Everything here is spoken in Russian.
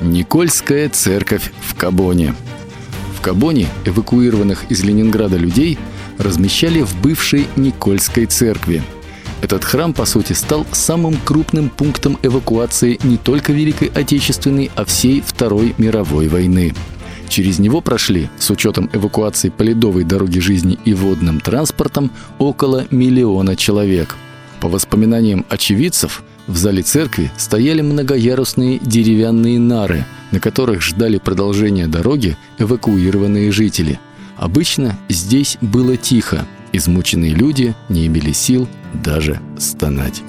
Никольская церковь в Кабоне. В Кабоне эвакуированных из Ленинграда людей размещали в бывшей Никольской церкви. Этот храм, по сути, стал самым крупным пунктом эвакуации не только Великой Отечественной, а всей Второй мировой войны. Через него прошли, с учетом эвакуации по ледовой дороге жизни и водным транспортом, около миллиона человек. По воспоминаниям очевидцев, в зале церкви стояли многоярусные деревянные нары, на которых ждали продолжения дороги эвакуированные жители. Обычно здесь было тихо, измученные люди не имели сил даже стонать.